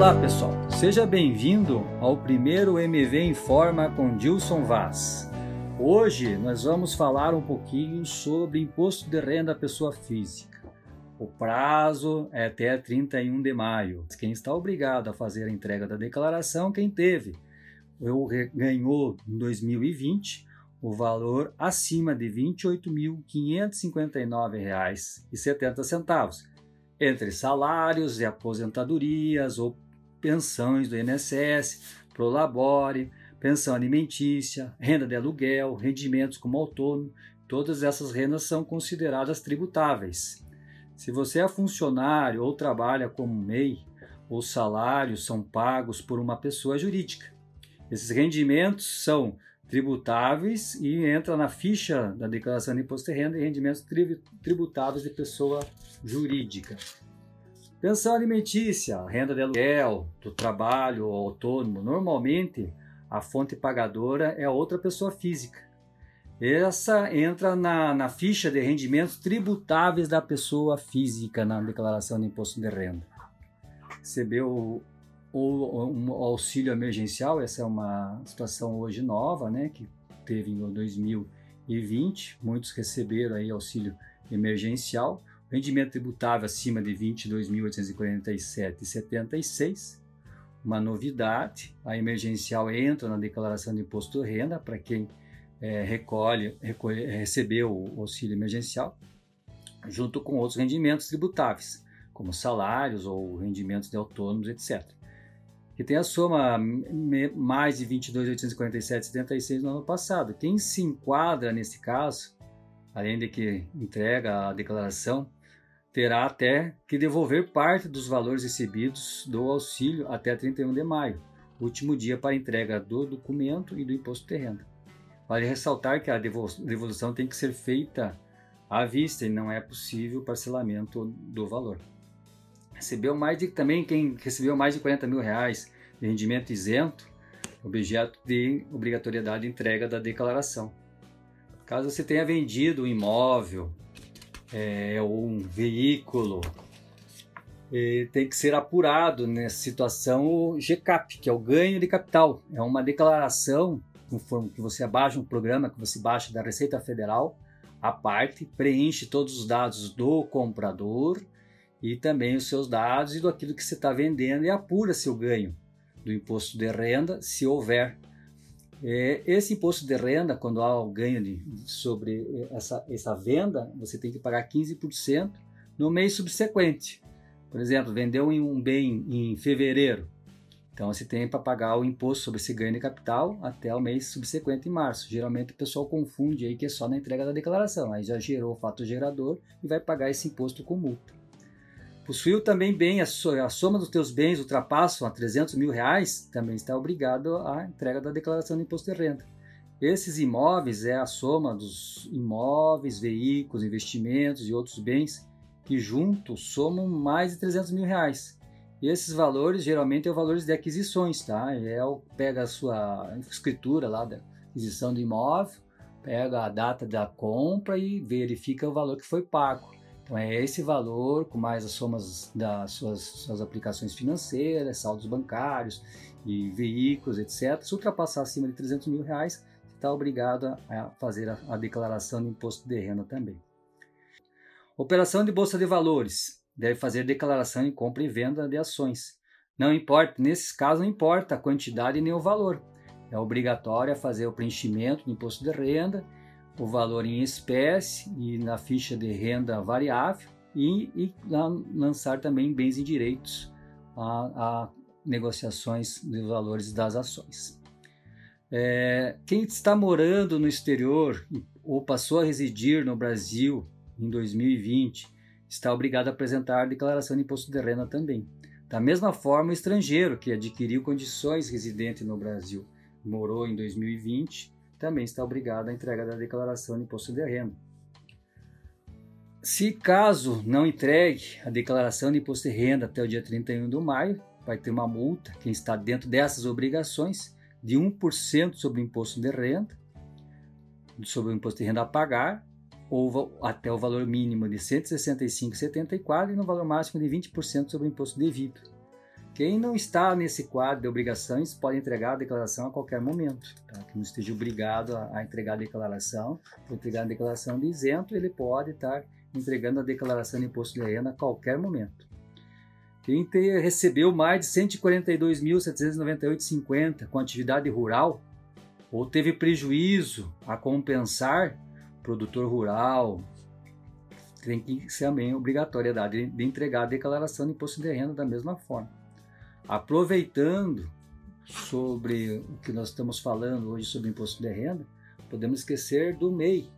Olá pessoal, seja bem-vindo ao primeiro MV Informa com Dilson Vaz. Hoje nós vamos falar um pouquinho sobre imposto de renda à pessoa física. O prazo é até 31 de maio. Quem está obrigado a fazer a entrega da declaração, quem teve ou ganhou em 2020 o valor acima de R$ 28.559,70 entre salários e aposentadorias ou pensões do INSS, Prolabore, pensão alimentícia, renda de aluguel, rendimentos como autônomo, todas essas rendas são consideradas tributáveis. Se você é funcionário ou trabalha como MEI, os salários são pagos por uma pessoa jurídica. Esses rendimentos são tributáveis e entra na ficha da declaração de imposto de renda e rendimentos tributáveis de pessoa jurídica. Pensão alimentícia, renda de aluguel, do trabalho ou autônomo. Normalmente, a fonte pagadora é outra pessoa física. Essa entra na, na ficha de rendimentos tributáveis da pessoa física na declaração de imposto de renda. Recebeu o, um auxílio emergencial, essa é uma situação hoje nova, né, que teve em 2020, muitos receberam aí auxílio emergencial rendimento tributável acima de 22.847,76. Uma novidade, a emergencial entra na declaração de imposto de renda para quem é, recolhe, recolhe, recebeu o auxílio emergencial, junto com outros rendimentos tributáveis, como salários ou rendimentos de autônomos, etc. Que tem a soma mais de 22.847,76 no ano passado. Quem se enquadra nesse caso, além de que entrega a declaração, terá até que devolver parte dos valores recebidos do auxílio até 31 de maio, último dia para entrega do documento e do imposto de renda. Vale ressaltar que a devolução tem que ser feita à vista e não é possível parcelamento do valor. Recebeu mais de também quem recebeu mais de 40 mil reais de rendimento isento, objeto de obrigatoriedade de entrega da declaração. Caso você tenha vendido um imóvel, é, ou um veículo, tem que ser apurado nessa situação o GCAP, que é o ganho de capital. É uma declaração conforme que você baixa um programa que você baixa da Receita Federal, a parte, preenche todos os dados do comprador e também os seus dados e do aquilo que você está vendendo e apura seu ganho do imposto de renda, se houver é, esse imposto de renda, quando há o ganho de, sobre essa, essa venda, você tem que pagar 15% no mês subsequente. Por exemplo, vendeu um bem em fevereiro, então você tem para pagar o imposto sobre esse ganho de capital até o mês subsequente em março. Geralmente o pessoal confunde aí que é só na entrega da declaração, aí já gerou o fato gerador e vai pagar esse imposto com multa. Possuiu também bem a, soma dos teus bens ultrapassam a 300 mil reais, também está obrigado à entrega da declaração de imposto de renda. Esses imóveis é a soma dos imóveis, veículos, investimentos e outros bens que juntos somam mais de 300 mil reais. E esses valores geralmente são valores de aquisições, tá? É o, pega a sua escritura lá da aquisição do imóvel, pega a data da compra e verifica o valor que foi pago. Então é esse valor, com mais as somas das suas, suas aplicações financeiras, saldos bancários e veículos, etc. Se ultrapassar acima de 300 mil reais, você está obrigado a fazer a, a declaração de imposto de renda também. Operação de bolsa de valores. Deve fazer declaração de compra e venda de ações. Não importa, nesses casos não importa a quantidade nem o valor. É obrigatório fazer o preenchimento do imposto de renda o valor em espécie e na ficha de renda variável e, e lançar também bens e direitos a, a negociações de valores das ações. É, quem está morando no exterior ou passou a residir no Brasil em 2020 está obrigado a apresentar a declaração de imposto de renda também. Da mesma forma, o estrangeiro que adquiriu condições residente no Brasil morou em 2020 também está obrigado à entrega da declaração de imposto de renda. Se caso não entregue a declaração de imposto de renda até o dia 31 de maio, vai ter uma multa, quem está dentro dessas obrigações, de 1% sobre o imposto de renda, sobre o imposto de renda a pagar, ou até o valor mínimo de R$ 165,74 e no valor máximo de 20% sobre o imposto devido. Quem não está nesse quadro de obrigações pode entregar a declaração a qualquer momento. Tá? Que não esteja obrigado a, a entregar a declaração, ou entregar a declaração de isento, ele pode estar entregando a declaração de imposto de renda a qualquer momento. Quem ter, recebeu mais de 142.798,50 com atividade rural ou teve prejuízo a compensar, produtor rural, tem que ser também obrigatoriedade de entregar a declaração de imposto de renda da mesma forma. Aproveitando sobre o que nós estamos falando hoje sobre imposto de renda, podemos esquecer do MEI.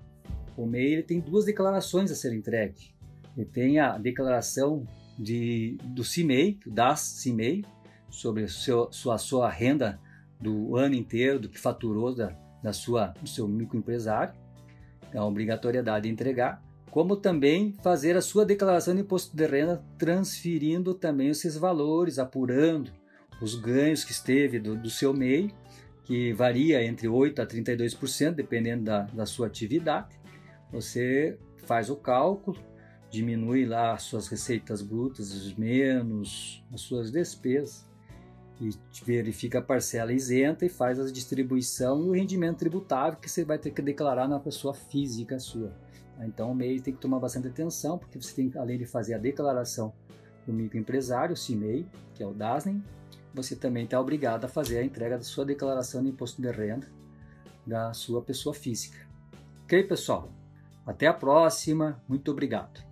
O MEI ele tem duas declarações a ser entregue. Ele tem a declaração de, do CIMEI, das CIMEI, sobre seu, sua, sua renda do ano inteiro, do que faturou da, da sua, do seu microempresário, é a obrigatoriedade de entregar, como também fazer a sua declaração de imposto de renda, transferindo também esses valores, apurando os ganhos que esteve do, do seu MEI, que varia entre 8% a 32%, dependendo da, da sua atividade. Você faz o cálculo, diminui lá as suas receitas brutas menos as suas despesas e verifica a parcela isenta e faz a distribuição e o rendimento tributável que você vai ter que declarar na pessoa física sua. Então o MEI tem que tomar bastante atenção, porque você tem, além de fazer a declaração do microempresário, o CIMEI, que é o DASNEM, você também está obrigado a fazer a entrega da sua declaração de imposto de renda da sua pessoa física. Ok, pessoal? Até a próxima. Muito obrigado.